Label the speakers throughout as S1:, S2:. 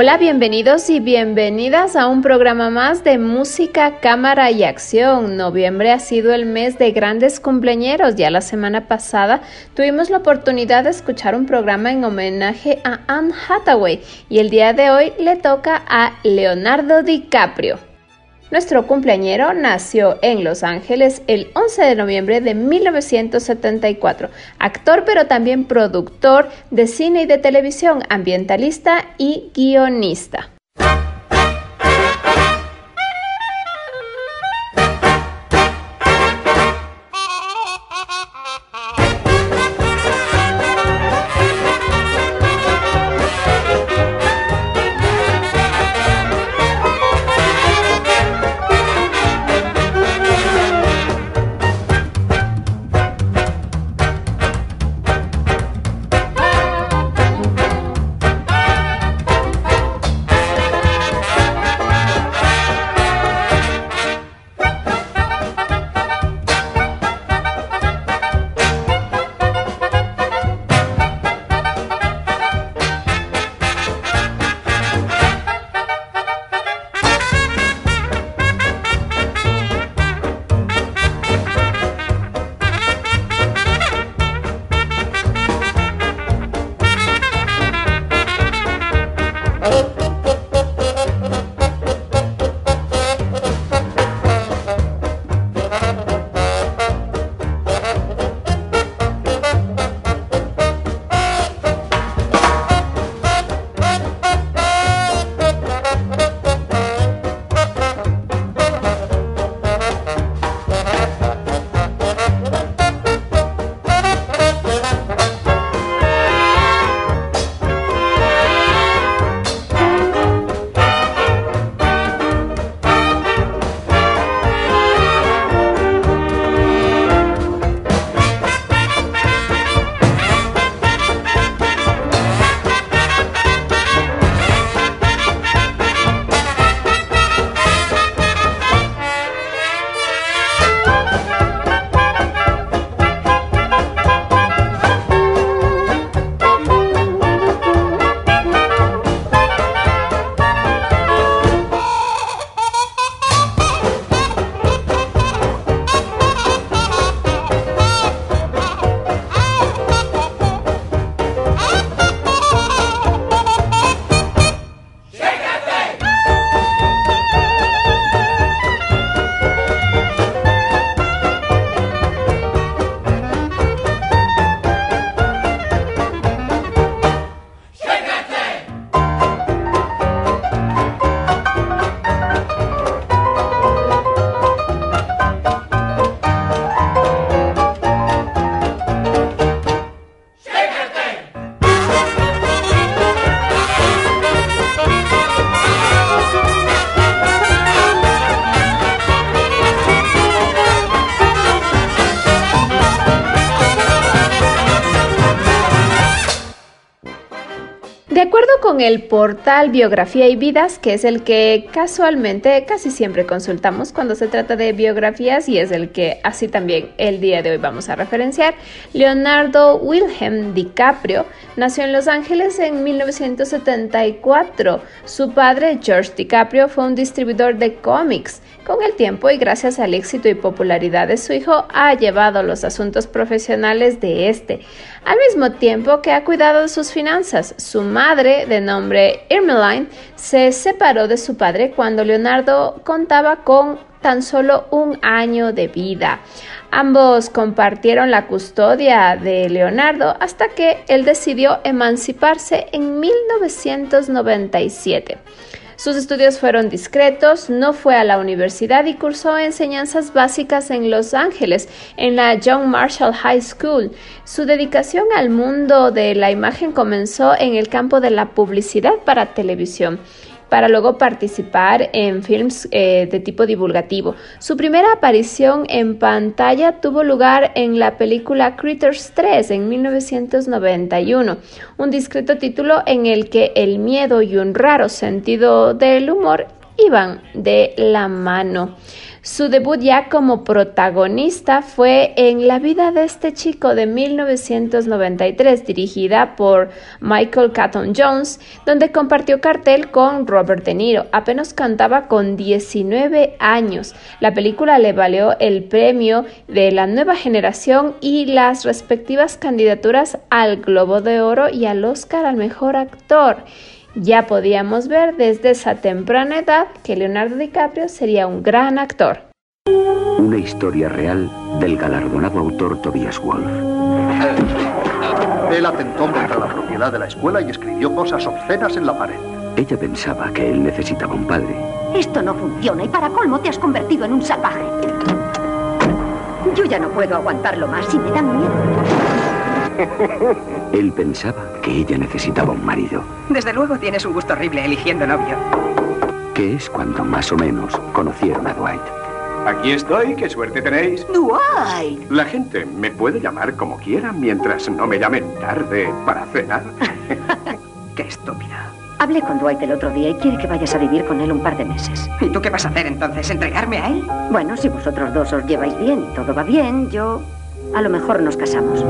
S1: Hola, bienvenidos y bienvenidas a un programa más de música, cámara y acción. Noviembre ha sido el mes de grandes cumpleañeros. Ya la semana pasada tuvimos la oportunidad de escuchar un programa en homenaje a Anne Hathaway y el día de hoy le toca a Leonardo DiCaprio. Nuestro cumpleañero nació en Los Ángeles el 11 de noviembre de 1974, actor pero también productor de cine y de televisión, ambientalista y guionista. El portal Biografía y Vidas, que es el que casualmente casi siempre consultamos cuando se trata de biografías y es el que así también el día de hoy vamos a referenciar, Leonardo Wilhelm DiCaprio nació en Los Ángeles en 1974. Su padre, George DiCaprio, fue un distribuidor de cómics. Con el tiempo y gracias al éxito y popularidad de su hijo, ha llevado los asuntos profesionales de este, al mismo tiempo que ha cuidado de sus finanzas. Su madre, de nombre Irmeline, se separó de su padre cuando Leonardo contaba con tan solo un año de vida. Ambos compartieron la custodia de Leonardo hasta que él decidió emanciparse en 1997. Sus estudios fueron discretos, no fue a la universidad y cursó enseñanzas básicas en Los Ángeles, en la John Marshall High School. Su dedicación al mundo de la imagen comenzó en el campo de la publicidad para televisión para luego participar en films eh, de tipo divulgativo. Su primera aparición en pantalla tuvo lugar en la película Critters 3 en 1991, un discreto título en el que el miedo y un raro sentido del humor iban de la mano. Su debut ya como protagonista fue en La vida de este chico de 1993, dirigida por Michael Catton Jones, donde compartió cartel con Robert De Niro. Apenas cantaba con 19 años. La película le valió el premio de la nueva generación y las respectivas candidaturas al Globo de Oro y al Oscar al Mejor Actor. Ya podíamos ver desde esa temprana edad que Leonardo DiCaprio sería un gran actor.
S2: Una historia real del galardonado autor Tobias Wolff.
S3: Él atentó contra la propiedad de la escuela y escribió cosas obscenas en la pared.
S2: Ella pensaba que él necesitaba un padre.
S4: Esto no funciona y para colmo te has convertido en un salvaje. Yo ya no puedo aguantarlo más y me dan miedo.
S2: Él pensaba que ella necesitaba un marido.
S5: Desde luego tienes un gusto horrible eligiendo novio.
S2: Que es cuando más o menos conocieron a Dwight.
S6: Aquí estoy, qué suerte tenéis.
S4: Dwight.
S6: La gente me puede llamar como quiera mientras no me llamen tarde para cenar.
S5: qué estúpida.
S4: Hablé con Dwight el otro día y quiere que vayas a vivir con él un par de meses.
S5: ¿Y tú qué vas a hacer entonces? ¿Entregarme a él?
S4: Bueno, si vosotros dos os lleváis bien y todo va bien, yo... A lo mejor nos casamos.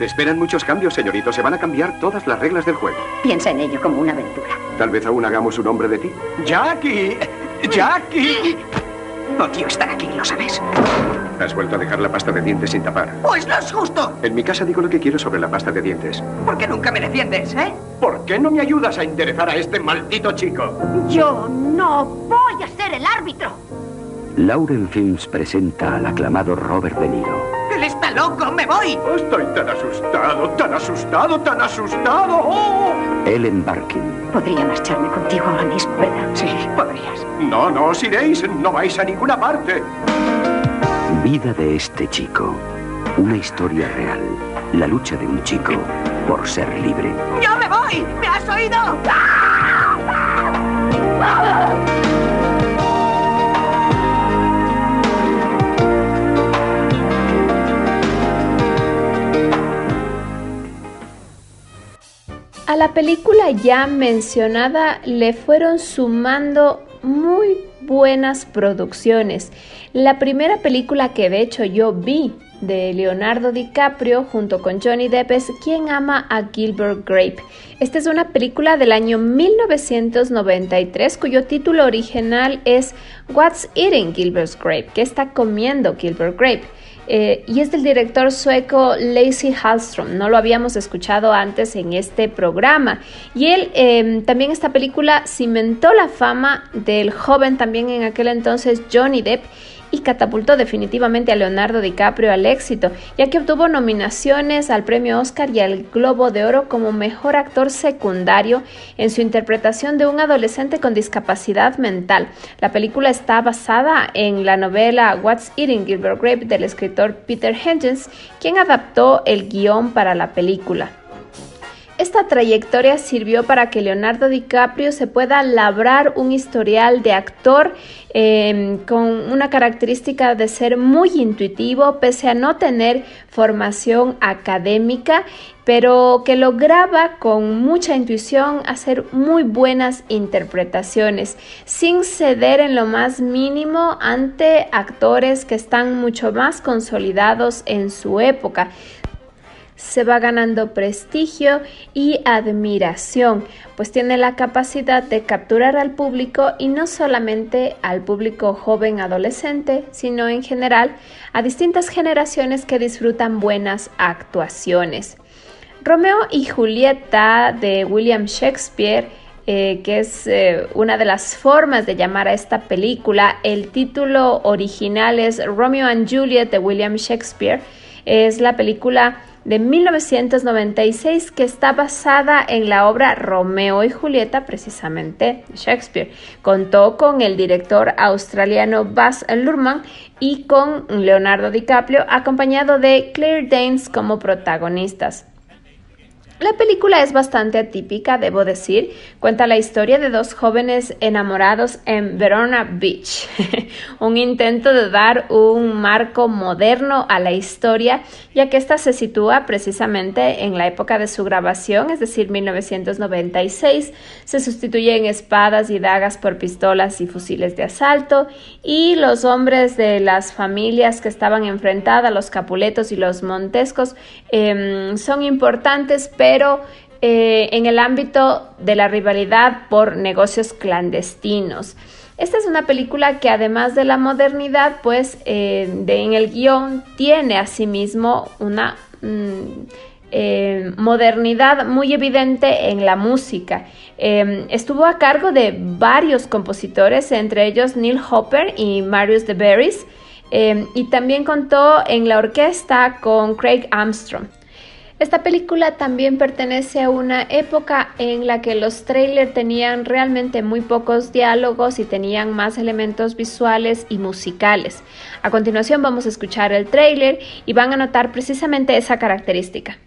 S6: Te esperan muchos cambios, señorito. Se van a cambiar todas las reglas del juego.
S4: Piensa en ello como una aventura.
S6: Tal vez aún hagamos un hombre de ti.
S5: ¡Jackie! ¡Jackie! Odio estar aquí, ¿lo sabes?
S6: Has vuelto a dejar la pasta de dientes sin tapar.
S5: Pues no es justo.
S6: En mi casa digo lo que quiero sobre la pasta de dientes.
S5: ¿Por qué nunca me defiendes, eh?
S6: ¿Por qué no me ayudas a enderezar a este maldito chico?
S4: Yo no voy a ser el árbitro.
S2: Lauren Films presenta al aclamado Robert De Niro.
S5: ¡Él está loco! ¡Me voy!
S6: Estoy tan asustado, tan asustado, tan asustado. ¡Oh!
S2: Ellen Barkin.
S4: Podría marcharme contigo ahora mismo, ¿verdad?
S5: Sí, podrías.
S6: No, no os iréis. No vais a ninguna parte.
S2: Vida de este chico. Una historia real. La lucha de un chico por ser libre.
S5: ¡Yo me voy! ¿Me has oído?
S1: A la película ya mencionada le fueron sumando muy buenas producciones. La primera película que de hecho yo vi de Leonardo DiCaprio junto con Johnny Depp es Quien ama a Gilbert Grape. Esta es una película del año 1993 cuyo título original es What's Eating Gilbert Grape? ¿Qué está comiendo Gilbert Grape? Eh, y es del director sueco Lacey Hallström. No lo habíamos escuchado antes en este programa. Y él em, también esta película cimentó la fama del joven también en aquel entonces Johnny Depp y catapultó definitivamente a Leonardo DiCaprio al éxito, ya que obtuvo nominaciones al premio Oscar y al Globo de Oro como mejor actor secundario en su interpretación de un adolescente con discapacidad mental. La película está basada en la novela What's Eating Gilbert Grape del escritor Peter Hitchens, quien adaptó el guion para la película. Esta trayectoria sirvió para que Leonardo DiCaprio se pueda labrar un historial de actor em, con una característica de ser muy intuitivo, pese a no tener formación académica, pero que lograba con mucha intuición hacer muy buenas interpretaciones, sin ceder en lo más mínimo ante actores que están mucho más consolidados en su época se va ganando prestigio y admiración, pues tiene la capacidad de capturar al público y no solamente al público joven adolescente, sino en general a distintas generaciones que disfrutan buenas actuaciones. Romeo y Julieta de William Shakespeare eh, que es eh, una de las formas de llamar a esta película. El título original es Romeo and Juliet de William Shakespeare. Es la película de 1996 que está basada en la obra Romeo y Julieta, precisamente Shakespeare. Contó con el director australiano Baz Luhrmann y con Leonardo DiCaprio, acompañado de Claire Danes como protagonistas. La película es bastante atípica, debo decir. Cuenta la historia de dos jóvenes enamorados en Verona Beach. un intento de dar un marco moderno a la historia, ya que esta se sitúa precisamente en la época de su grabación, es decir, 1996. Se sustituyen espadas y dagas por pistolas y fusiles de asalto, y los hombres de las familias que estaban enfrentadas, los capuletos y los montescos, em, son importantes, pero eh, en el ámbito de la rivalidad por negocios clandestinos. Esta es una película que además de la modernidad, pues eh, en el guion tiene asimismo una mm, eh, modernidad muy evidente en la música. estuvo a cargo de varios compositores, entre ellos Neil Hopper y Marius de Berries, y también contó en la orquesta con Craig Armstrong. Esta película también pertenece a una época en la que los trailers tenían realmente muy pocos diálogos y tenían más elementos visuales y musicales. A continuación vamos a escuchar el trailer y van a notar precisamente esa característica.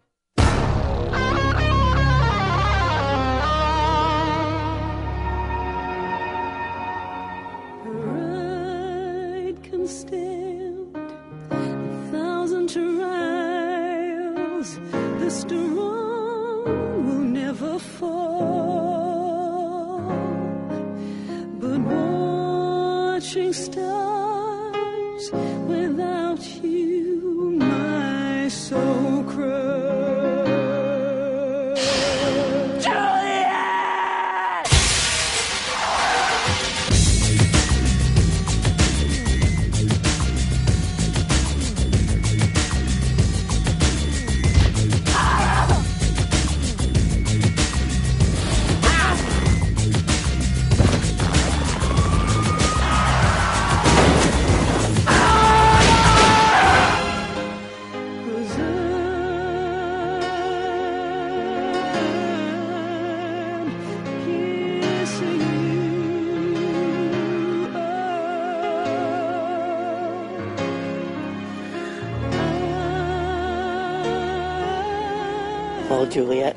S7: Juliet.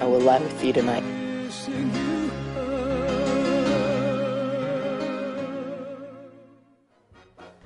S7: I will lie with you tonight.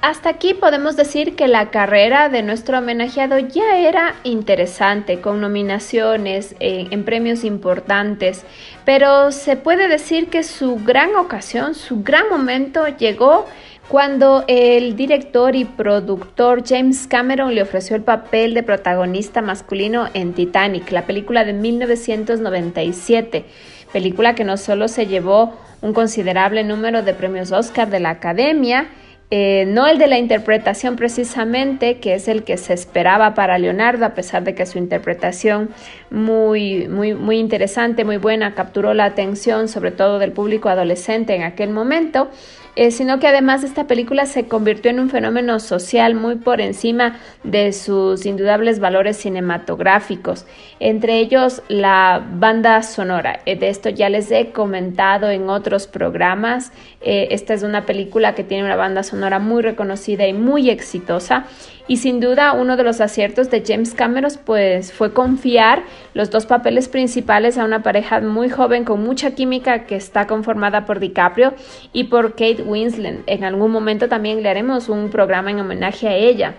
S1: Hasta aquí podemos decir que la carrera de nuestro homenajeado ya era interesante, con nominaciones eh, en premios importantes, pero se puede decir que su gran ocasión, su gran momento llegó cuando el director y productor James Cameron le ofreció el papel de protagonista masculino en Titanic, la película de 1997, película que no solo se llevó un considerable número de premios Oscar de la Academia, eh, no el de la interpretación precisamente, que es el que se esperaba para Leonardo, a pesar de que su interpretación muy, muy, muy interesante, muy buena, capturó la atención sobre todo del público adolescente en aquel momento, eh, sino que además esta película se convirtió en un fenómeno social muy por encima de sus indudables valores cinematográficos, entre ellos la banda sonora. Eh, de esto ya les he comentado en otros programas. Eh, esta es una película que tiene una banda sonora muy reconocida y muy exitosa y sin duda uno de los aciertos de James Cameron pues fue confiar los dos papeles principales a una pareja muy joven con mucha química que está conformada por DiCaprio y por Kate Winslet. En algún momento también le haremos un programa en homenaje a ella.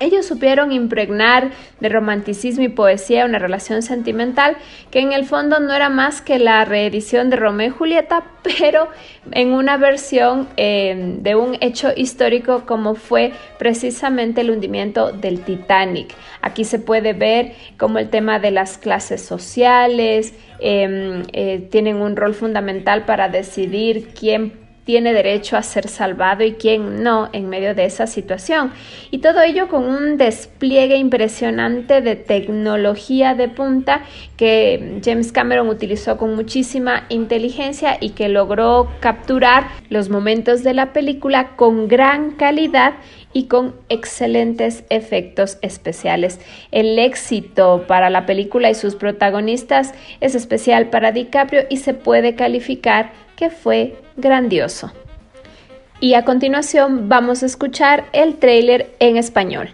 S1: Ellos supieron impregnar de romanticismo y poesía una relación sentimental que en el fondo no era más que la reedición de Romeo y Julieta, pero en una versión eh, de un hecho histórico como fue precisamente el hundimiento del Titanic. Aquí se puede ver cómo el tema de las clases sociales em, eh, tienen un rol fundamental para decidir quién tiene derecho a ser salvado y quién no en medio de esa situación. Y todo ello con un despliegue impresionante de tecnología de punta que James Cameron utilizó con muchísima inteligencia y que logró capturar los momentos de la película con gran calidad y con excelentes efectos especiales. El éxito para la película y sus protagonistas es especial para DiCaprio y se puede calificar que fue grandioso. Y a continuación vamos a escuchar el tráiler en español.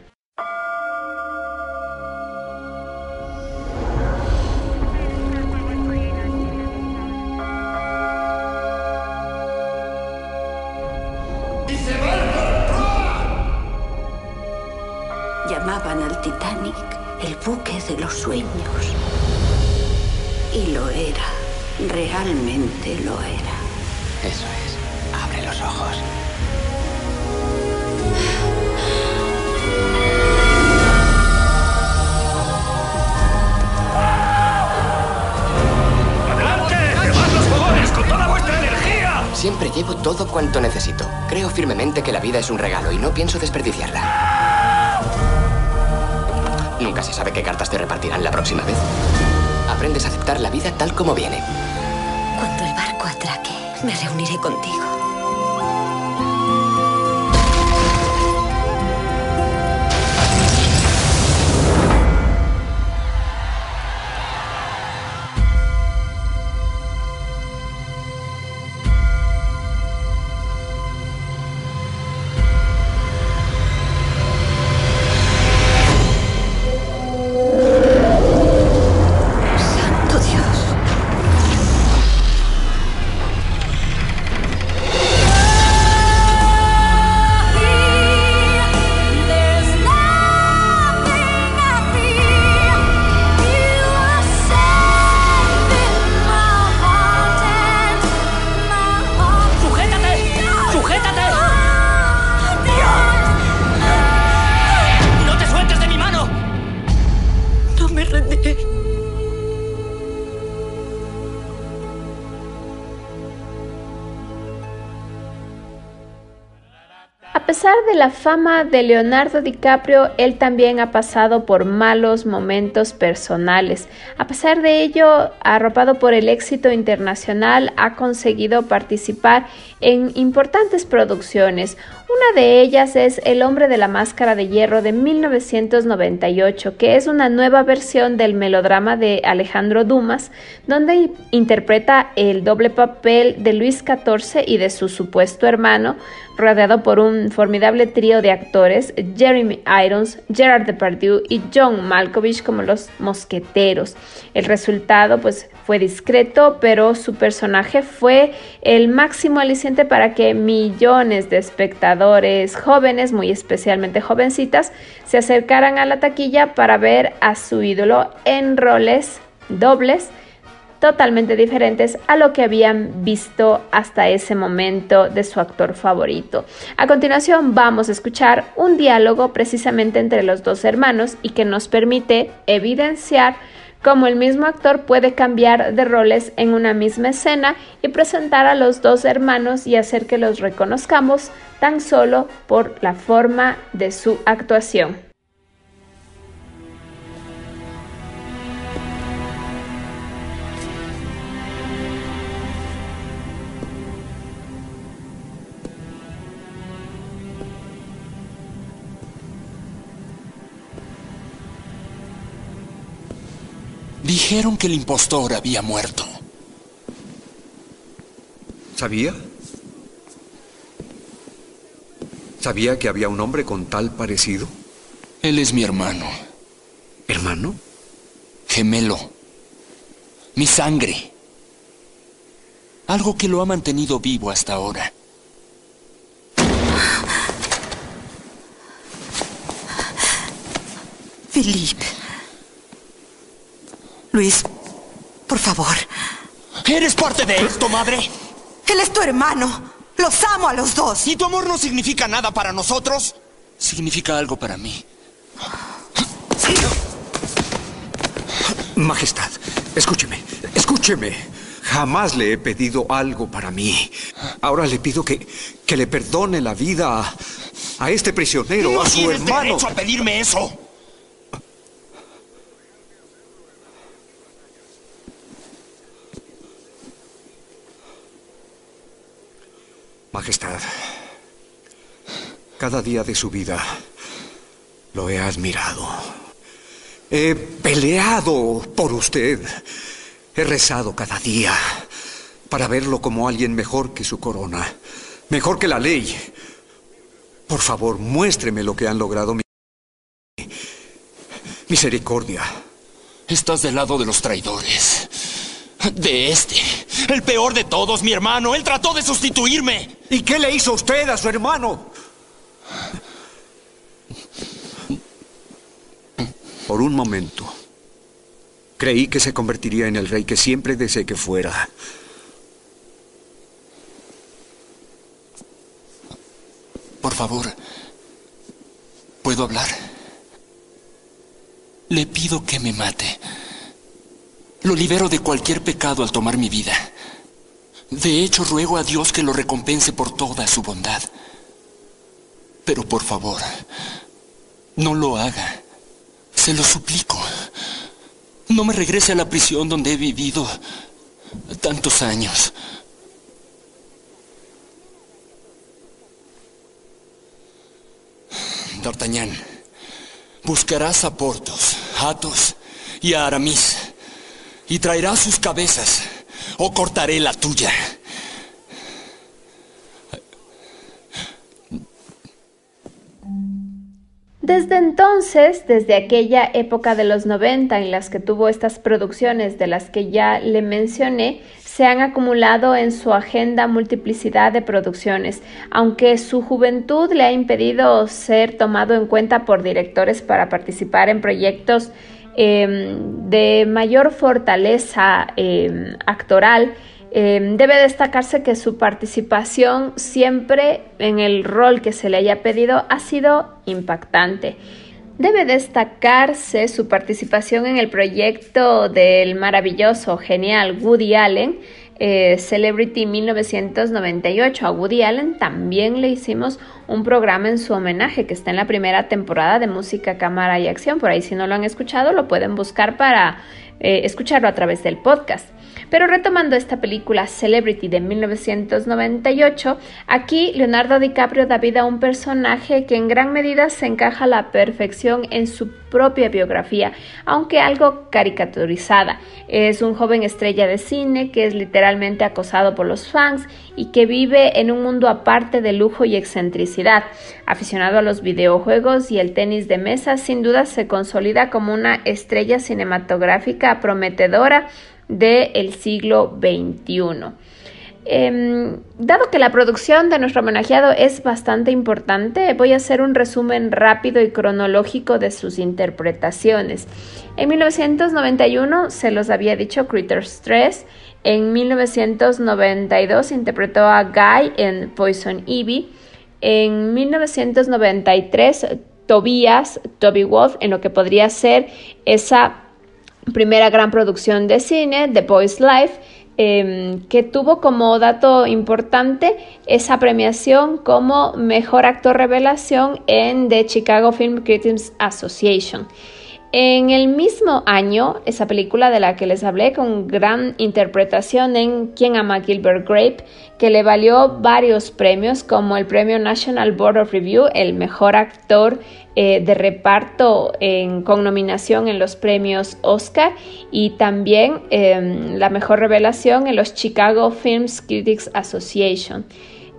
S8: De los sueños. Y lo era. Realmente lo era.
S9: Eso es. Abre los ojos.
S10: ¡Adelante! ¡Quemad los fogones con toda vuestra energía!
S9: Siempre llevo todo cuanto necesito. Creo firmemente que la vida es un regalo y no pienso desperdiciarla. Nunca se sabe qué cartas te repartirán la próxima vez. Aprendes a aceptar la vida tal como viene.
S8: Cuando el barco atraque, me reuniré contigo.
S1: A pesar de la fama de Leonardo DiCaprio, él también ha pasado por malos momentos personales. A pesar de ello, arropado por el éxito internacional, ha conseguido participar en importantes producciones. Una de ellas es El hombre de la máscara de hierro de 1998, que es una nueva versión del melodrama de Alejandro Dumas, donde interpreta el doble papel de Luis XIV y de su supuesto hermano, rodeado por un formidable trío de actores, Jeremy Irons, Gerard Depardieu y John Malkovich como los mosqueteros. El resultado pues fue discreto, pero su personaje fue el máximo aliciente para que millones de espectadores jóvenes, muy especialmente jovencitas, se acercaran a la taquilla para ver a su ídolo en roles dobles totalmente diferentes a lo que habían visto hasta ese momento de su actor favorito. A continuación vamos a escuchar un diálogo precisamente entre los dos hermanos y que nos permite evidenciar cómo el mismo actor puede cambiar de roles en una misma escena y presentar a los dos hermanos y hacer que los reconozcamos tan solo por la forma de su actuación.
S11: Dijeron que el impostor había muerto.
S12: ¿Sabía? ¿Sabía que había un hombre con tal parecido?
S11: Él es mi hermano.
S12: ¿Hermano?
S11: Gemelo. Mi sangre. Algo que lo ha mantenido vivo hasta ahora.
S8: Philippe. Luis, por favor.
S11: ¿Eres parte de esto, madre?
S8: Él es tu hermano. Los amo a los dos.
S11: ¿Y tu amor no significa nada para nosotros? Significa algo para mí.
S12: Majestad, escúcheme, escúcheme. Jamás le he pedido algo para mí. Ahora le pido que, que le perdone la vida a, a este prisionero,
S11: no
S12: a su
S11: tienes
S12: hermano.
S11: derecho a pedirme eso.
S12: Majestad, cada día de su vida lo he admirado. He peleado por usted. He rezado cada día para verlo como alguien mejor que su corona, mejor que la ley. Por favor, muéstreme lo que han logrado. mi- Misericordia.
S11: Estás del lado de los traidores. De este. El peor de todos, mi hermano. Él trató de sustituirme.
S12: ¿Y qué le hizo usted a su hermano? Por un momento, creí que se convertiría en el rey que siempre deseé que fuera.
S11: Por favor, ¿puedo hablar? Le pido que me mate. Lo libero de cualquier pecado al tomar mi vida. De hecho, ruego a Dios que lo recompense por toda su bondad. Pero por favor, no lo haga. Se lo suplico. No me regrese a la prisión donde he vivido tantos años. D'Artagnan, buscarás a Portos, Athos y a Aramis y traerás sus cabezas o cortaré la tuya.
S1: Desde entonces, desde aquella época de los 90 en las que tuvo estas producciones de las que ya le mencioné, se han acumulado en su agenda multiplicidad de producciones, aunque su juventud le ha impedido ser tomado en cuenta por directores para participar en proyectos eh, de mayor fortaleza eh, actoral. Eh, debe destacarse que su participación siempre en el rol que se le haya pedido ha sido impactante. Debe destacarse su participación en el proyecto del maravilloso, genial Woody Allen, eh, Celebrity 1998. A Woody Allen también le hicimos un programa en su homenaje que está en la primera temporada de Música, Cámara y Acción. Por ahí si no lo han escuchado lo pueden buscar para eh, escucharlo a través del podcast. Pero retomando esta película Celebrity de 1998, aquí Leonardo DiCaprio da vida a un personaje que en gran medida se encaja a la perfección en su propia biografía, aunque algo caricaturizada. Es un joven estrella de cine que es literalmente acosado por los fans y que vive en un mundo aparte de lujo y excentricidad. Aficionado a los videojuegos y el tenis de mesa, sin duda se consolida como una estrella cinematográfica prometedora del siglo XXI. Eh, dado que la producción de nuestro homenajeado es bastante importante, voy a hacer un resumen rápido y cronológico de sus interpretaciones. En 1991 se los había dicho Critters 3. En 1992 interpretó a Guy en Poison Ivy. En 1993 Tobias, Toby Wolf, en lo que podría ser esa primera gran producción de cine, The Boys Life, eh, que tuvo como dato importante esa premiación como mejor actor revelación en The Chicago Film Critics Association. En el mismo año, esa película de la que les hablé con gran interpretación en Quien ama Gilbert Grape, que le valió varios premios como el premio National Board of Review, el mejor actor eh, de reparto con nominación en los premios Oscar y también em, la mejor revelación en los Chicago Films Critics Association.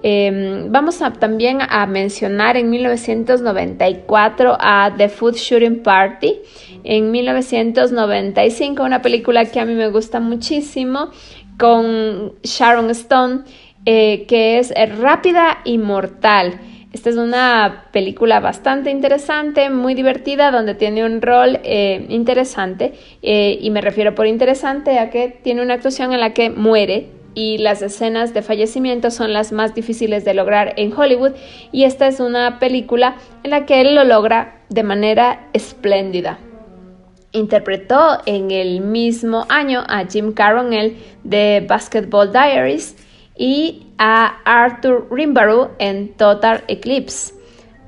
S1: Em, vamos a, también a mencionar en 1994 a The Food Shooting Party, en 1995 una película que a mí me gusta muchísimo con Sharon Stone, eh, que es Rápida y Mortal. Esta es una película bastante interesante, muy divertida, donde tiene un rol eh, interesante, eh, y me refiero por interesante a que tiene una actuación en la que muere y las escenas de fallecimiento son las más difíciles de lograr en Hollywood y esta es una película en la que él lo logra de manera espléndida. Interpretó en el mismo año a Jim Carroll de Basketball Diaries y a Arthur Rimbaud en Total Eclipse.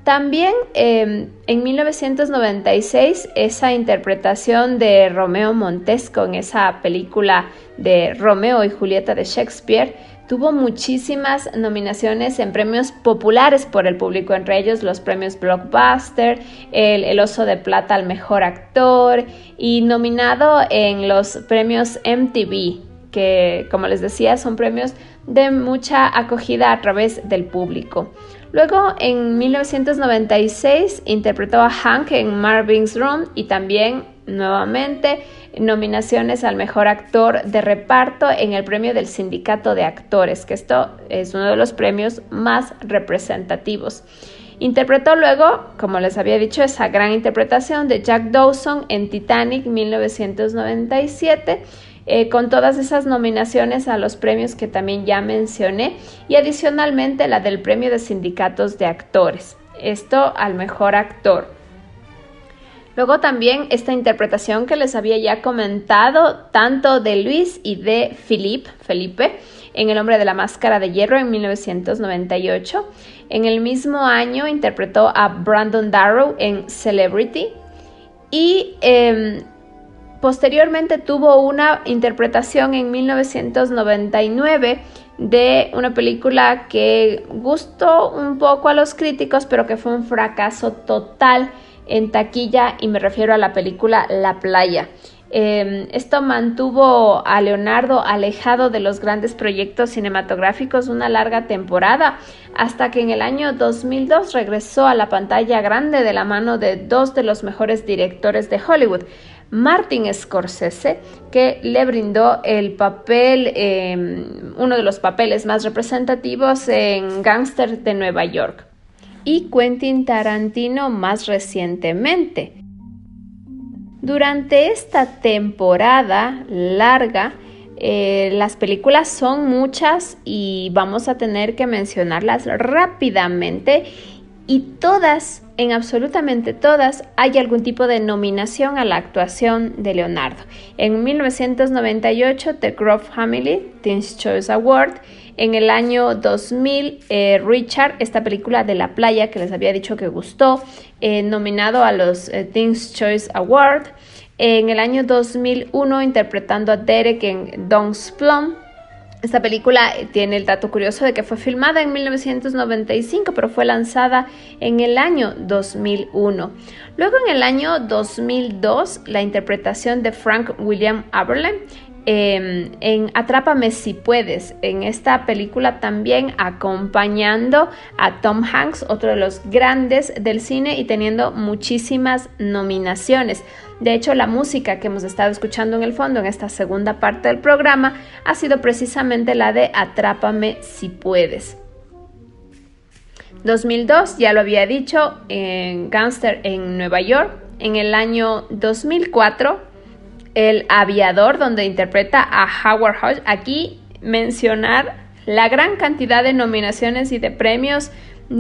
S1: También em, en 1996 esa interpretación de Romeo Montesco en esa película de Romeo y Julieta de Shakespeare tuvo muchísimas nominaciones en premios populares por el público, entre ellos los premios Blockbuster, el, el, Oso de Plata al Mejor Actor y nominado en los premios MTV, que como les decía son premios de mucha acogida a través del público. Luego, en 1996, interpretó a Hank en Marvin's Room y también, nuevamente, nominaciones al mejor actor de reparto en el premio del Sindicato de Actores, que esto es uno de los premios más representativos. Interpretó luego, como les había dicho, esa gran interpretación de Jack Dawson en Titanic 1997 eh, con todas esas nominaciones a los premios que también ya mencioné y adicionalmente la del premio de sindicatos de actores. Esto al mejor actor. Luego también esta interpretación que les había ya comentado, tanto de Luis y de Philippe, Felipe, en El hombre de la máscara de hierro en 1998. En el mismo año interpretó a Brandon Darrow en Celebrity. Y em, Posteriormente tuvo una interpretación en 1999 de una película que gustó un poco a los críticos, pero que fue un fracaso total en taquilla y me refiero a la película La playa. Em, esto mantuvo a Leonardo alejado de los grandes proyectos cinematográficos una larga temporada, hasta que en el año 2002 regresó a la pantalla grande de la mano de dos de los mejores directores de Hollywood, Martin Scorsese, que le brindó el papel, em, uno de los papeles más representativos en Gangster de Nueva York, y Quentin Tarantino más recientemente. Durante esta temporada larga, eh, las películas son muchas y vamos a tener que mencionarlas rápidamente y todas, en absolutamente todas, hay algún tipo de nominación a la actuación de Leonardo. En 1998, The Grove Family, Teen's Choice Award. En el año 2000, eh, Richard, esta película de la playa que les había dicho que gustó, eh, nominado a los eh, Teen's Choice Award. En el año 2001, interpretando a Derek en Don's Plum. Esta película tiene el dato curioso de que fue filmada en 1995, pero fue lanzada en el año 2001. Luego en el año 2002, la interpretación de Frank William Aberlin em, en Atrápame si puedes, en esta película también acompañando a Tom Hanks, otro de los grandes del cine y teniendo muchísimas nominaciones. De hecho, la música que hemos estado escuchando en el fondo en esta segunda parte del programa ha sido precisamente la de Atrápame si puedes. 2002, ya lo había dicho, en Gangster en Nueva York. En el año 2004, El Aviador, donde interpreta a Howard Hodge. Aquí mencionar la gran cantidad de nominaciones y de premios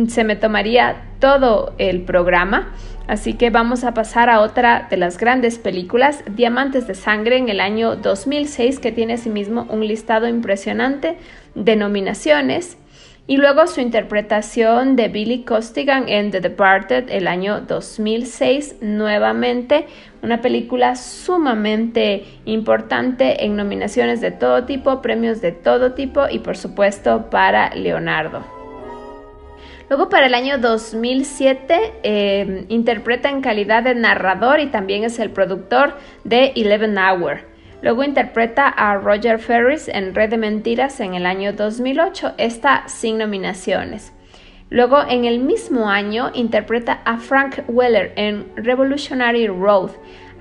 S1: se me tomaría todo el programa. Así que vamos a pasar a otra de las grandes películas, Diamantes de Sangre, en el año 2006, que tiene asimismo un listado impresionante de nominaciones. y luego su interpretación de Billy Costigan en The Departed el año 2006, nuevamente una película sumamente importante en nominaciones de todo tipo, premios de todo tipo y por supuesto para Leonardo. Luego para el año 2007 eh, interpreta en calidad de narrador y también es el productor de Eleven Hour. Luego interpreta a Roger Ferris en Red de Mentiras en el año 2008, esta sin nominaciones. Luego en el mismo año interpreta a Frank Weller en Revolutionary Road,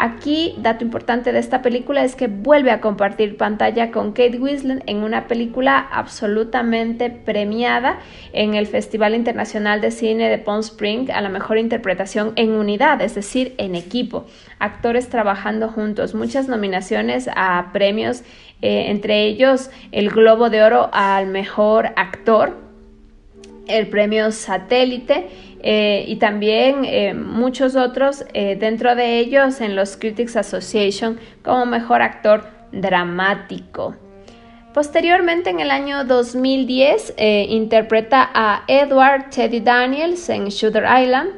S1: Aquí, dato importante de esta película es que vuelve a compartir pantalla con Kate Winslet en una película absolutamente premiada en el Festival Internacional de Cine de Palm Springs a la mejor interpretación en unidad, es decir, en equipo, actores trabajando juntos, muchas nominaciones a premios, eh, entre ellos el Globo de Oro al mejor actor, el premio Satélite, eh, y también eh, muchos otros, eh, dentro de ellos en los Critics Association como mejor actor dramático. Posteriormente, en el año 2010, interpreta a Edward Teddy Daniels en Shooter Island.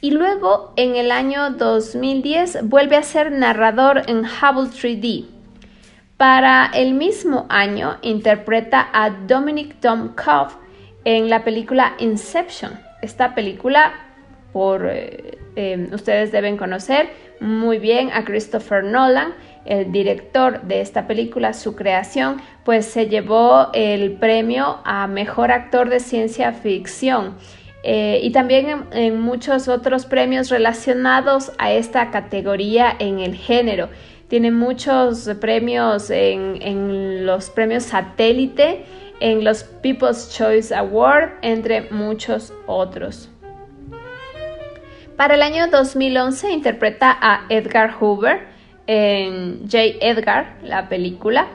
S1: Y luego, en el año 2010, vuelve a ser narrador en Hubble 3D. Para el mismo año, interpreta a Dominic Cobb en la película Inception esta película, por eh, eh, ustedes deben conocer muy bien a Christopher Nolan, el director de esta película, su creación, pues se llevó el premio a mejor actor de ciencia ficción. Eh, y también en, muchos otros premios relacionados a esta categoría en el género. Tiene muchos premios en, en los premios satélite en los People's Choice Award, entre muchos otros. Para el año 2011 interpreta a Edgar Hoover en J. Edgar, la película,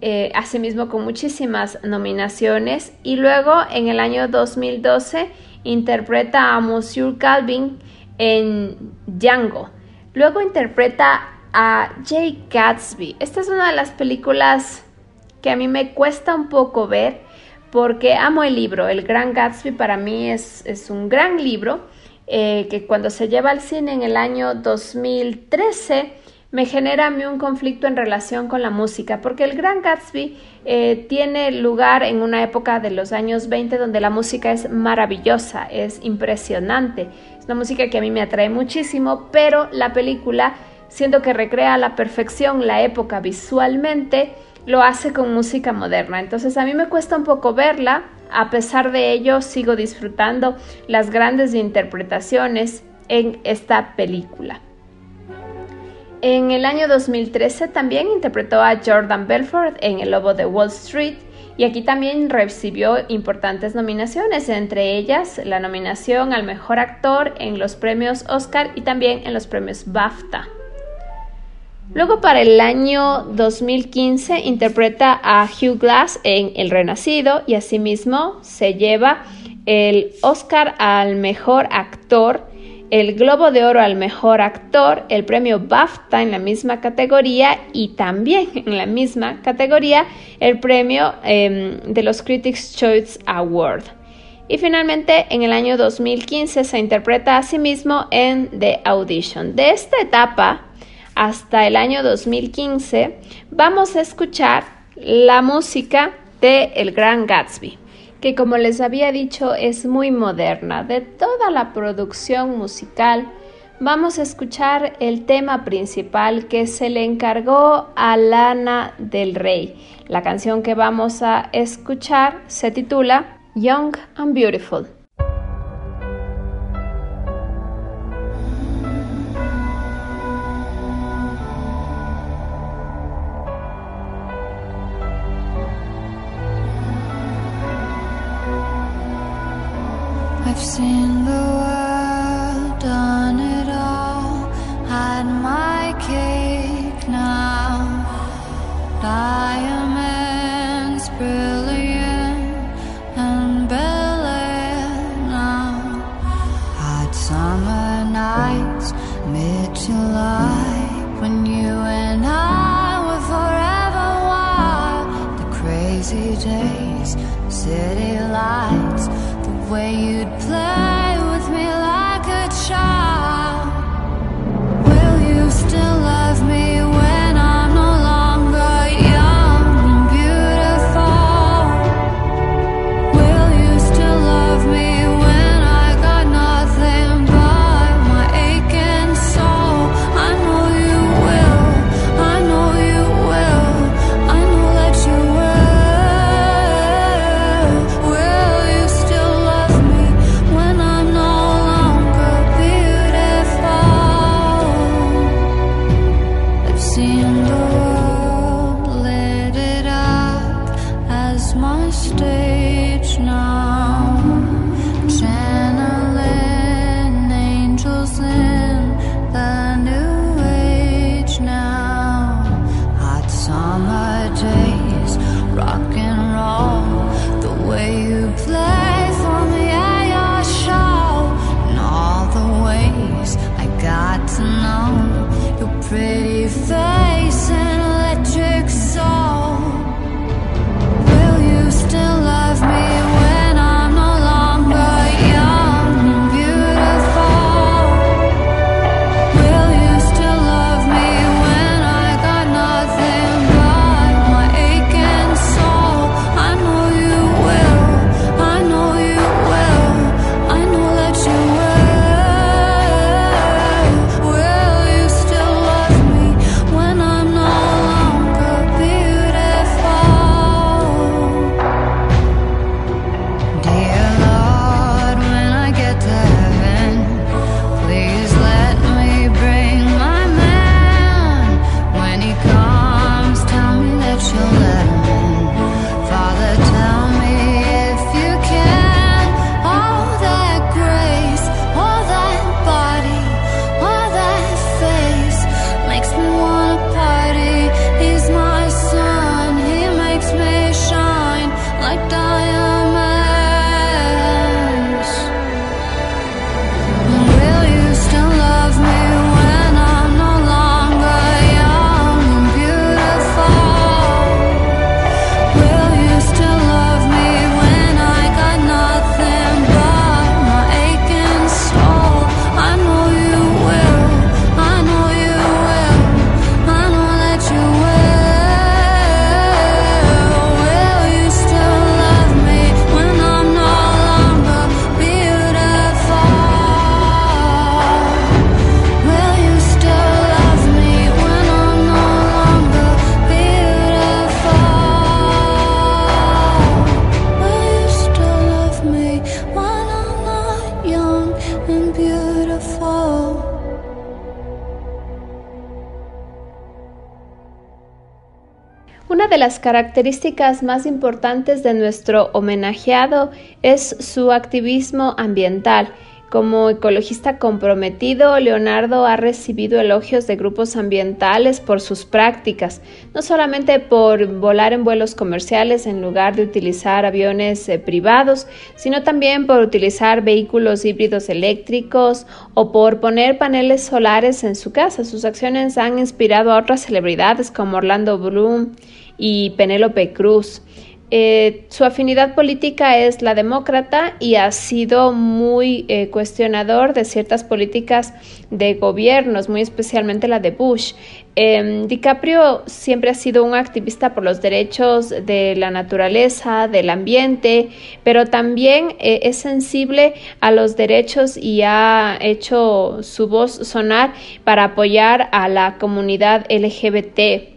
S1: eh, asimismo con muchísimas nominaciones. Y luego en el año 2012 interpreta a Monsieur Calvin en Django. Luego interpreta a Jay Gatsby. Esta es una de las películas que a mí me cuesta un poco ver porque amo el libro. El Gran Gatsby para mí es, es un gran libro eh, que cuando se lleva al cine en el año 2013 me genera a mí un conflicto en relación con la música, porque el Gran Gatsby eh, tiene lugar en una época de los años 20 donde la música es maravillosa, es impresionante, es una música que a mí me atrae muchísimo, pero la película, siendo que recrea a la perfección la época visualmente, lo hace con música moderna. Entonces a mí me cuesta un poco verla, a pesar de ello sigo disfrutando las grandes interpretaciones en esta película. En el año 2013 también interpretó a Jordan Belfort en El Lobo de Wall Street y aquí también recibió importantes nominaciones, entre ellas la nominación al mejor actor en los premios Oscar y también en los premios BAFTA. Luego para el año 2015 interpreta a Hugh Glass en El Renacido y asimismo se lleva el Oscar al mejor actor, el Globo de Oro al mejor actor, el premio BAFTA en la misma categoría y también en la misma categoría el premio em, de los Critics Choice Award. Y finalmente, en el año 2015 se interpreta a sí mismo en The Audition. De esta etapa hasta el año 2015, vamos a escuchar la música de El Gran Gatsby, que como les había dicho es muy moderna. De toda la producción musical, vamos a escuchar el tema principal que se le encargó a Lana del Rey. La canción que vamos a escuchar se titula Young and Beautiful. Una de las características más importantes de nuestro homenajeado es su activismo ambiental. Como ecologista comprometido, Leonardo ha recibido elogios de grupos ambientales por sus prácticas, no solamente por volar en vuelos comerciales en lugar de utilizar aviones eh, privados, sino también por utilizar vehículos híbridos eléctricos o por poner paneles solares en su casa. Sus acciones han inspirado a otras celebridades como Orlando Bloom y Penélope Cruz. Eh, su afinidad política es la demócrata y ha sido muy eh, cuestionador de ciertas políticas de gobiernos, muy especialmente la de Bush. Eh, DiCaprio siempre ha sido un activista por los derechos de la naturaleza, del ambiente, pero también es sensible a los derechos y ha hecho su voz sonar para apoyar a la comunidad LGBT.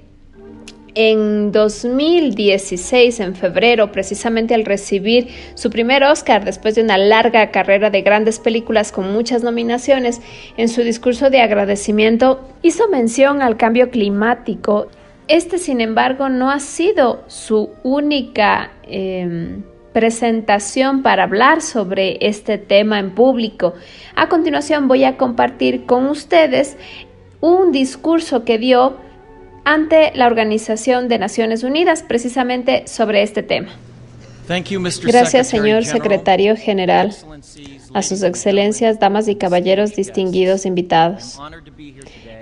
S1: En 2016, en febrero, precisamente al recibir su primer Oscar después de una larga carrera de grandes películas con muchas nominaciones, en su discurso de agradecimiento hizo mención al cambio climático. Este, sin embargo, no ha sido su única eh, presentación para hablar sobre este tema en público. A continuación voy a compartir con ustedes un discurso que dio ante la Organización de Naciones Unidas precisamente sobre este tema. Gracias, señor secretario general, a sus excelencias, damas y caballeros distinguidos invitados.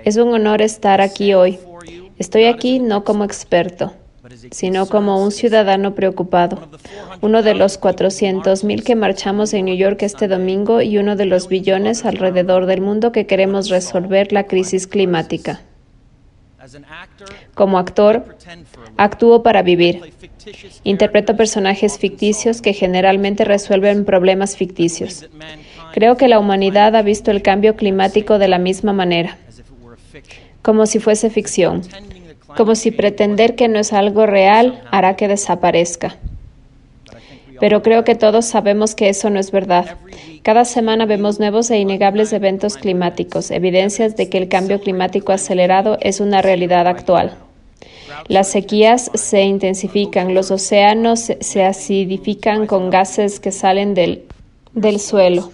S1: Es un honor estar aquí hoy. Estoy aquí no como experto, sino como un ciudadano preocupado, uno de los 400.000 que marchamos en New York este domingo y uno de los billones alrededor del mundo que queremos resolver la crisis climática. Como actor, actúo para vivir. Interpreto personajes ficticios que generalmente resuelven problemas ficticios. Creo que la humanidad ha visto el cambio climático de la misma manera, como si fuese ficción, como si pretender que no es algo real hará que desaparezca. Pero creo que todos sabemos que eso no es verdad. Cada semana vemos nuevos e innegables eventos climáticos, evidencias de que el cambio climático acelerado es una realidad actual. Las sequías se intensifican, los océanos se acidifican con gases que salen del, del suelo.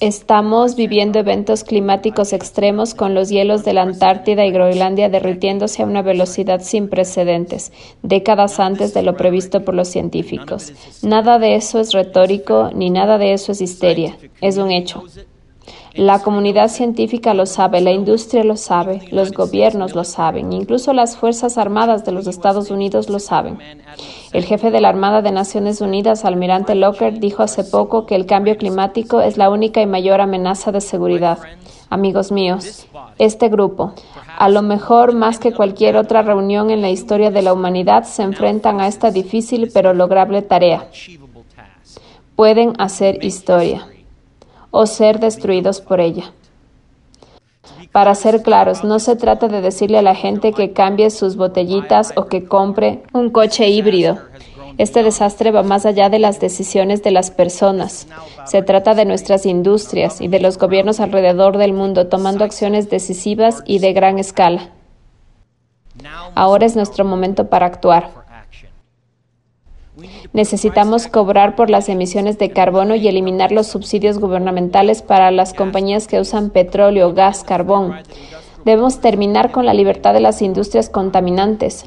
S1: Estamos viviendo eventos climáticos extremos con los hielos de la Antártida y Groenlandia derritiéndose a una velocidad sin precedentes, décadas antes de lo previsto por los científicos. Nada de eso es retórico ni nada de eso es histeria, es un hecho. La comunidad científica lo sabe, la industria lo sabe, los gobiernos lo saben, incluso las Fuerzas Armadas de los Estados Unidos lo saben. El jefe de la Armada de Naciones Unidas, almirante Locker, dijo hace poco que el cambio climático es la única y mayor amenaza de seguridad. Amigos míos, este grupo, a lo mejor más que cualquier otra reunión en la historia de la humanidad, se enfrentan a esta difícil pero lograble tarea. Pueden hacer historia o ser destruidos por ella. Para ser claros, no se trata de decirle a la gente que cambie sus botellitas o que compre un coche híbrido. Este desastre va más allá de las decisiones de las personas. Se trata de nuestras industrias y de los gobiernos alrededor del mundo tomando acciones decisivas y de gran escala. Ahora es nuestro momento para actuar. Necesitamos cobrar por las emisiones de carbono y eliminar los subsidios gubernamentales para las compañías que usan petróleo, gas, carbón. Debemos terminar con la libertad de las industrias contaminantes.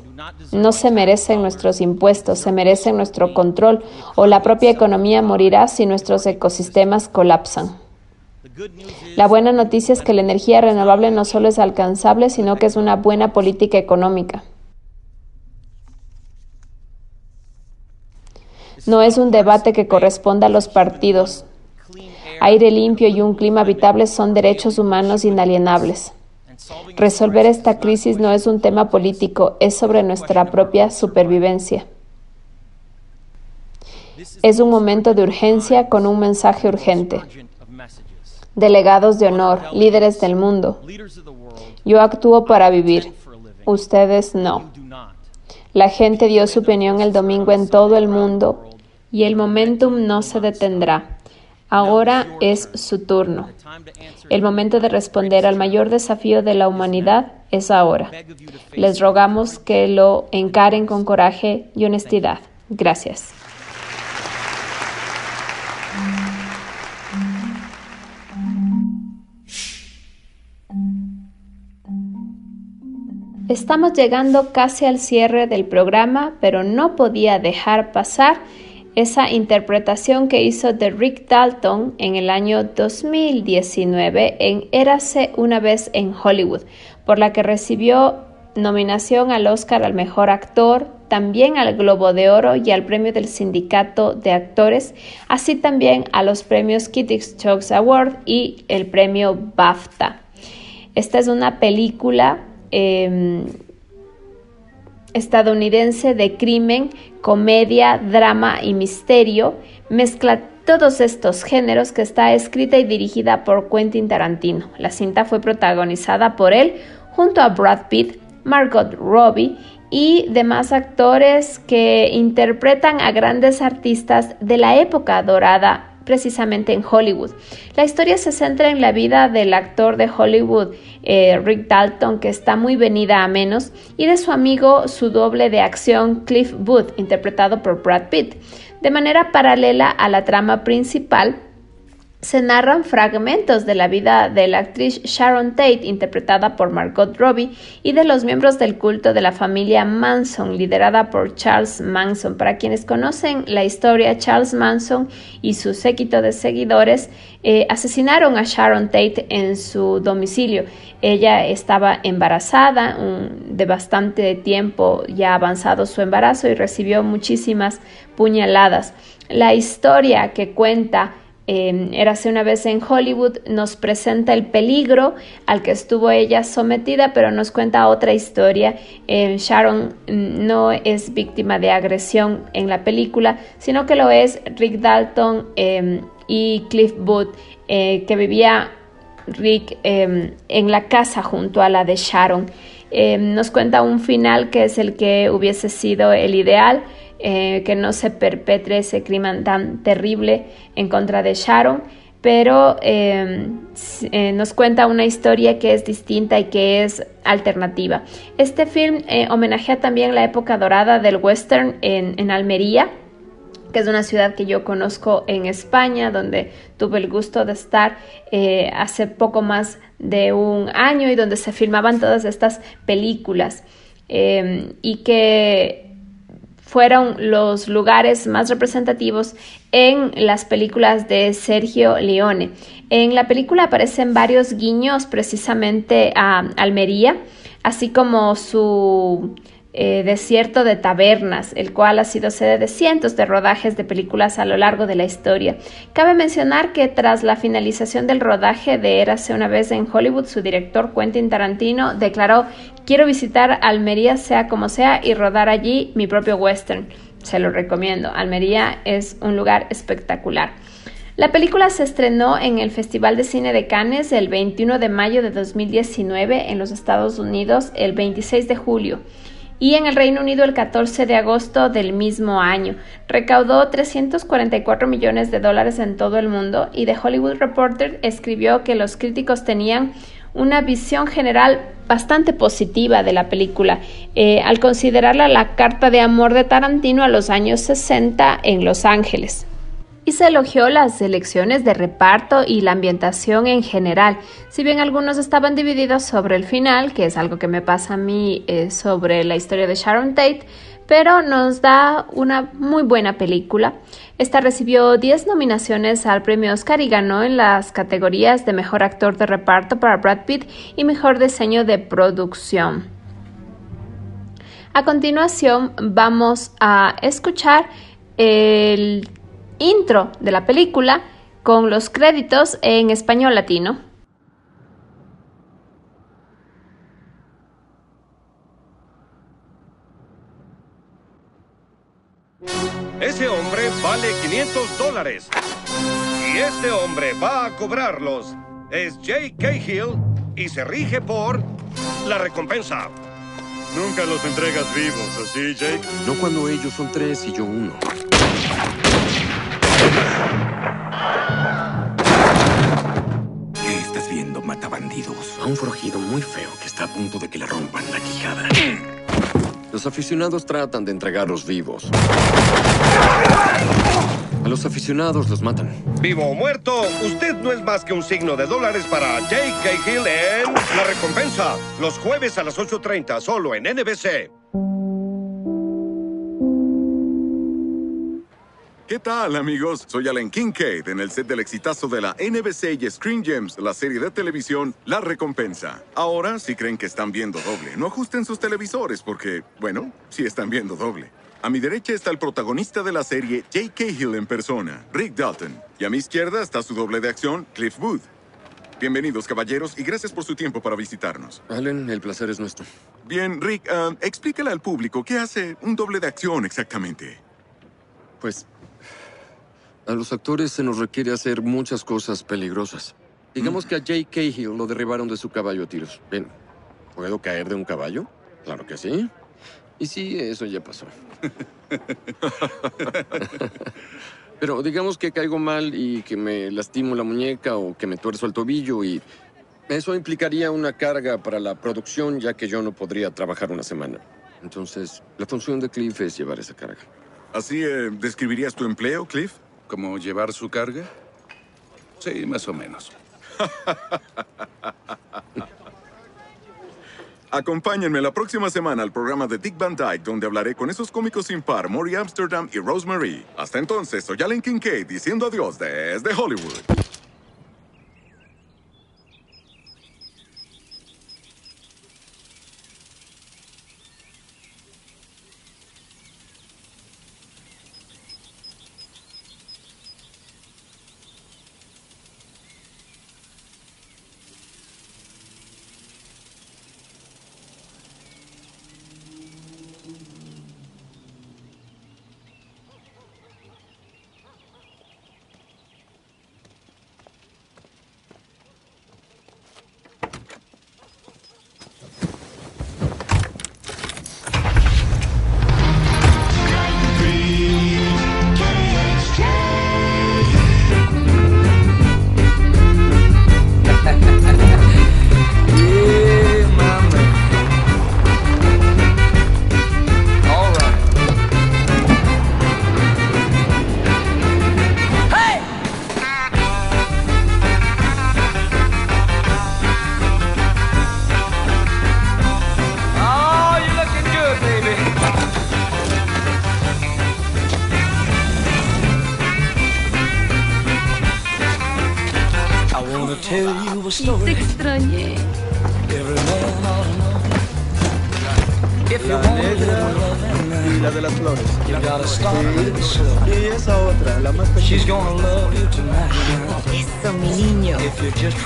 S1: No se merecen nuestros impuestos, se merecen nuestro control o la propia economía morirá si nuestros ecosistemas colapsan. La buena noticia es que la energía renovable no solo es alcanzable, sino que es una buena política económica. No es un debate que corresponda a los partidos. Aire limpio y un clima habitable son derechos humanos inalienables. Resolver esta crisis no es un tema político, es sobre nuestra propia supervivencia. Es un momento de urgencia con un mensaje urgente. Delegados de honor, líderes del mundo. Yo actúo para vivir, ustedes no. La gente dio su opinión el domingo en todo el mundo y el momentum no se detendrá. Ahora es su turno. El momento de responder al mayor desafío de la humanidad es ahora. Les rogamos que lo encaren con coraje y honestidad. Gracias. Estamos llegando casi al cierre del programa, pero no podía dejar pasar esa interpretación que hizo de Rick Dalton en el año 2019 en Érase una vez en Hollywood, por la que recibió nominación al Oscar al Mejor Actor, también al Globo de Oro y al Premio del Sindicato de Actores, así también a los premios Critics Choice Award y el premio BAFTA. Esta es una película em, estadounidense de crimen, comedia, drama y misterio, mezcla todos estos géneros que está escrita y dirigida por Quentin Tarantino. La cinta fue protagonizada por él junto a Brad Pitt, Margot Robbie y demás actores que interpretan a grandes artistas de la época dorada precisamente en Hollywood. La historia se centra en la vida del actor de Hollywood eh, Rick Dalton, que está muy venida a menos, y de su amigo, su doble de acción Cliff Booth, interpretado por Brad Pitt. De manera paralela a la trama principal, se narran fragmentos de la vida de la actriz Sharon Tate, interpretada por Margot Robbie, y de los miembros del culto de la familia Manson, liderada por Charles Manson. Para quienes conocen la historia, Charles Manson y su séquito de seguidores eh, asesinaron a Sharon Tate en su domicilio. Ella estaba embarazada, de bastante tiempo ya avanzado su embarazo y recibió muchísimas puñaladas. La historia que cuenta eh, Érase una vez en Hollywood, nos presenta el peligro al que estuvo ella sometida, pero nos cuenta otra historia. Em, Sharon no es víctima de agresión en la película, sino que lo es Rick Dalton em, y Cliff Booth, eh, que vivía Rick em, en la casa junto a la de Sharon. nos cuenta un final que es el que hubiese sido el ideal. Eh, que no se perpetre ese crimen tan terrible en contra de Sharon, pero em, eh, nos cuenta una historia que es distinta y que es alternativa. Este film eh, homenajea también la época dorada del western en, Almería, que es una ciudad que yo conozco en España, donde tuve el gusto de estar hace poco más de un año y donde se filmaban todas estas películas em, y que fueron los lugares más representativos en las películas de Sergio Leone. En la película aparecen varios guiños precisamente a Almería, así como su eh, desierto de tabernas, el cual ha sido sede de cientos de rodajes de películas a lo largo de la historia. Cabe mencionar que tras la finalización del rodaje de Érase una vez en Hollywood, su director Quentin Tarantino declaró quiero visitar Almería sea como sea y rodar allí mi propio western. Se lo recomiendo. Almería es un lugar espectacular. La película se estrenó en el Festival de Cine de Cannes el 21 de mayo de 2019 en los Estados Unidos el 26 de julio y en el Reino Unido el 14 de agosto del mismo año. Recaudó 344 millones de dólares en todo el mundo y The Hollywood Reporter escribió que los críticos tenían una visión general bastante positiva de la película, eh, al considerarla la carta de amor de Tarantino a los años 60 en Los Ángeles. Y se elogió las elecciones de reparto y la ambientación en general, si bien algunos estaban divididos sobre el final, que es algo que me pasa a mí eh, sobre la historia de Sharon Tate, pero nos da una muy buena película. Esta recibió 10 nominaciones al premio Oscar y ganó en las categorías de Mejor Actor de Reparto para Brad Pitt y Mejor Diseño de Producción. A continuación vamos a escuchar el intro de la película con los créditos en español latino.
S10: Ese hombre vale 500 dólares. Y este hombre va a cobrarlos. Es Jake Cahill y se rige por la recompensa.
S13: Nunca los entregas vivos, ¿así, Jake?
S14: No cuando ellos son tres y yo uno.
S15: ¿Qué estás viendo, matabandidos?
S14: A un forjido muy feo que está a punto de que le rompan la quijada. Los aficionados tratan de entregarlos vivos. A los aficionados los matan.
S10: Vivo o muerto, usted no es más que un signo de dólares para Jake Cahill en La Recompensa. Los jueves a las 8.30, solo en NBC.
S13: ¿Qué tal, amigos? Soy Alan Kincaid en el set del exitazo de la NBC y Screen Gems, la serie de televisión La Recompensa. Ahora, si creen que están viendo doble, no ajusten sus televisores porque, bueno, sí están viendo doble. A mi derecha está el protagonista de la serie, J.K. Hill en persona, Rick Dalton. Y a mi izquierda está su doble de acción, Cliff Booth. Bienvenidos, caballeros, y gracias por su tiempo para visitarnos.
S14: Allen, el placer es nuestro.
S13: Bien, Rick, uh, explícale al público qué hace un doble de acción exactamente.
S14: Pues a los actores se nos requiere hacer muchas cosas peligrosas. Digamos que a Jake Cahill lo derribaron de su caballo a tiros. Bien, ¿puedo caer de un caballo? Claro que sí. Y sí, eso ya pasó. Pero digamos que caigo mal y que me lastimo la muñeca o que me tuerzo el tobillo y eso implicaría una carga para la producción ya que yo no podría trabajar una semana. Entonces, la función de Cliff es llevar esa carga.
S13: ¿Así eh, describirías tu empleo, Cliff?
S15: ¿Cómo llevar su carga? Sí, más o menos.
S13: Acompáñenme la próxima semana al programa de Dick Van Dyke, donde hablaré con esos cómicos sin par, Maury Amsterdam y Rosemary. Hasta entonces, soy Allen Kincaid diciendo adiós desde Hollywood.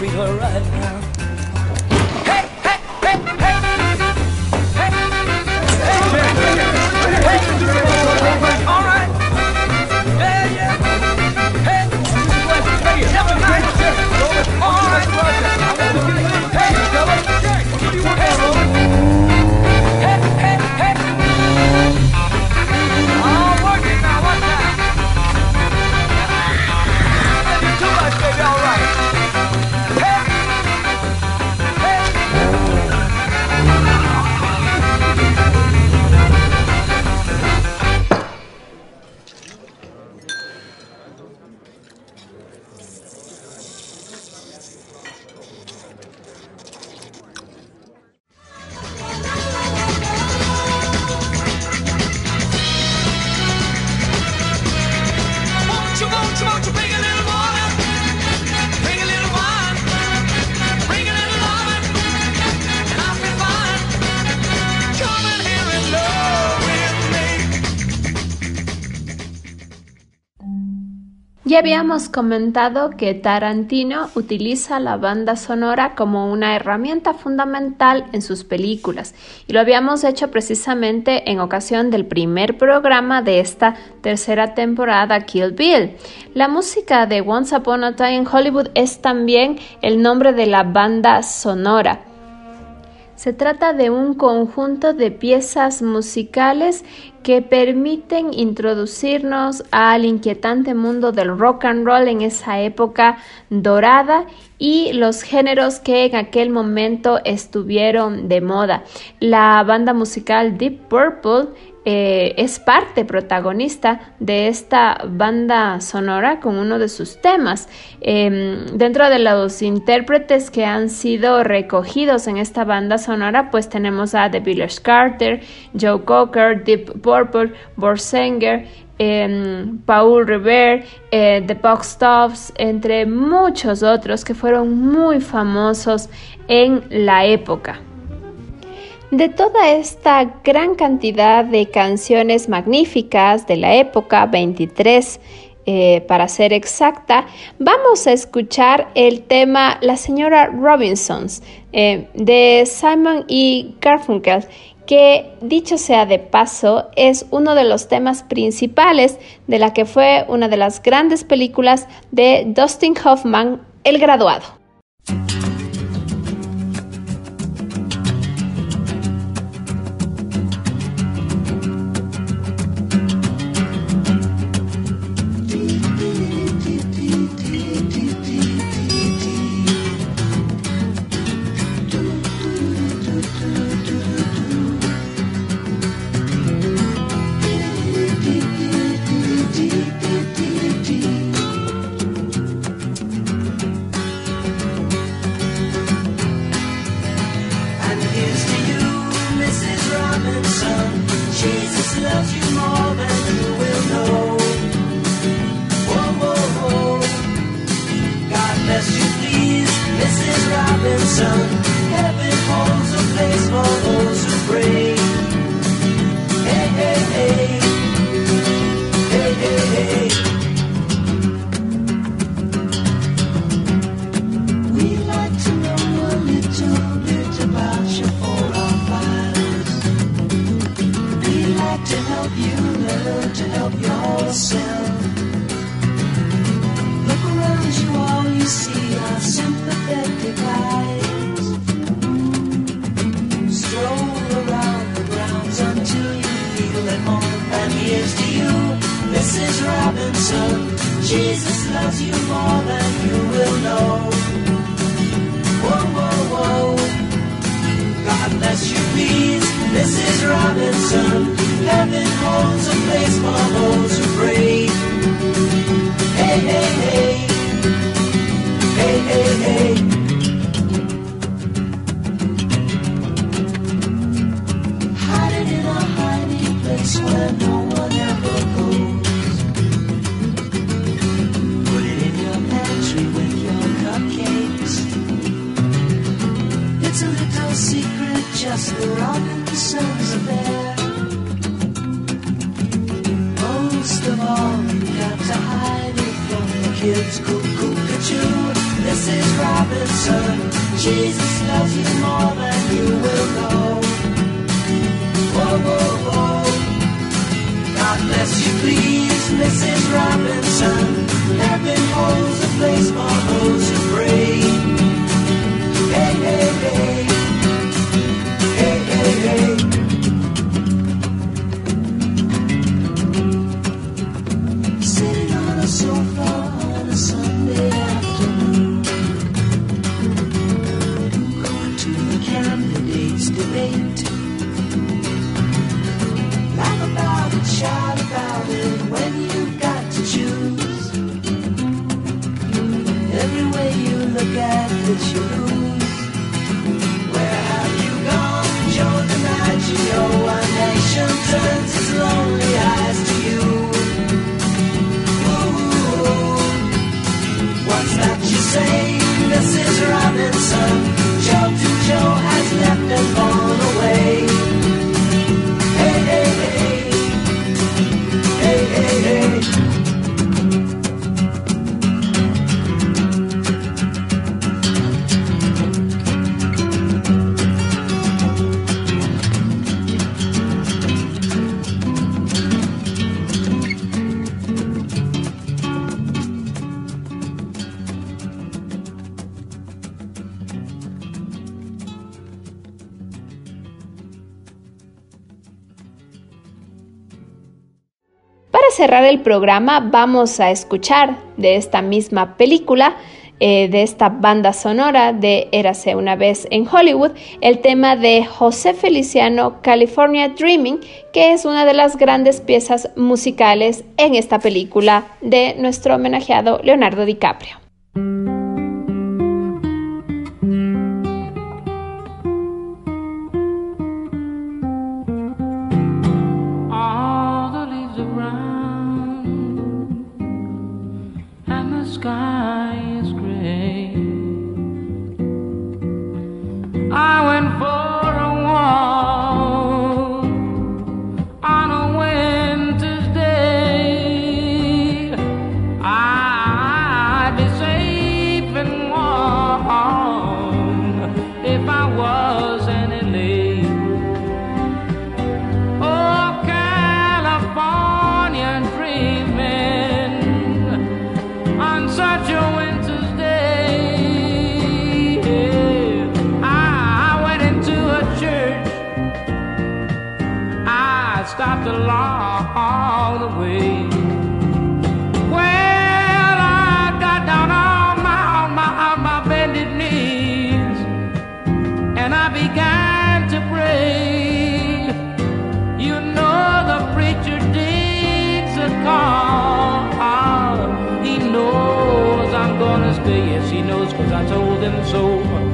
S16: Treat her
S1: habíamos comentado que Tarantino utiliza la banda sonora como una herramienta fundamental en sus películas y lo habíamos hecho precisamente en ocasión del primer programa de esta tercera temporada Kill Bill. La música de Once Upon a Time in Hollywood es también el nombre de la banda sonora. Se trata de un conjunto de piezas musicales que permiten introducirnos al inquietante mundo del rock and roll en esa época dorada y los géneros que en aquel momento estuvieron de moda. La banda musical Deep Purple eh, es parte protagonista de esta banda sonora con uno de sus temas. Eh, dentro de los intérpretes que han sido recogidos en esta banda sonora, pues tenemos a The Village Carter, Joe Cocker, Deep Purple, Borsanger, eh, Paul Revere, eh, The Box Tops, entre muchos otros que fueron muy famosos en la época. De toda esta gran cantidad de canciones magníficas de la época, 23 eh, para ser exacta, vamos a escuchar el tema La señora Robinsons eh, de Simon y Garfunkel, que dicho sea de paso es uno de los temas principales de la que fue una de las grandes películas de Dustin Hoffman, El graduado.
S16: Jesus loves you more than you will know. Whoa, whoa, whoa. God bless you, please, Mrs. Robinson. Heaven holds a place for those who pray. Hey, hey, hey. Hey, hey, hey. Hide it in a hiding place where no just the Robinsons are there. Most of all, you got to hide it from the kids. Cuckoo, Mrs. Robinson. Jesus loves you more than you will know. Whoa, whoa, whoa. God bless you, please, Mrs. Robinson. Heaven holds a place for those who pray. Hey, hey. Hey,
S17: cerrar el programa vamos a escuchar de esta misma película, eh, de esta banda sonora de Érase una vez en Hollywood, el tema de José Feliciano California Dreaming, que es una de las grandes piezas musicales en esta película de nuestro homenajeado Leonardo DiCaprio.
S16: He knows cause I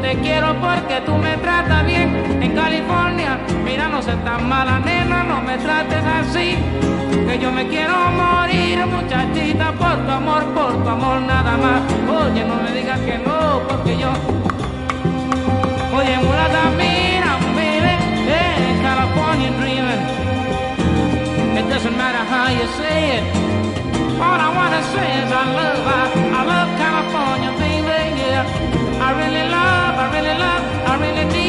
S17: te quiero porque tú me tratas bien en California. Mira, no seas tan mala nena, no me trates así. Que yo me quiero morir, muchachita, por tu amor, por tu amor nada más. Oye, no me digas que no, porque yo Oye, mulata, mira, baby, hey, California dreaming. It doesn't matter how you say it. All I wanna say is I love, I, I love California, baby, yeah. I really love, really love, I really need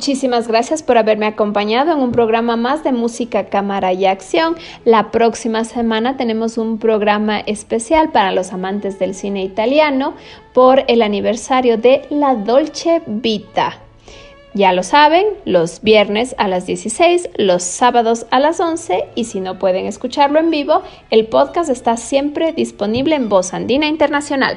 S1: Muchísimas gracias por haberme acompañado en un programa más de música, cámara y acción. La próxima semana tenemos un programa especial para los amantes del cine italiano por el aniversario de La Dolce Vita. Ya lo saben, los viernes a las 16, los sábados a las 11 y si no pueden escucharlo en vivo, el podcast está siempre disponible en Voz Andina Internacional.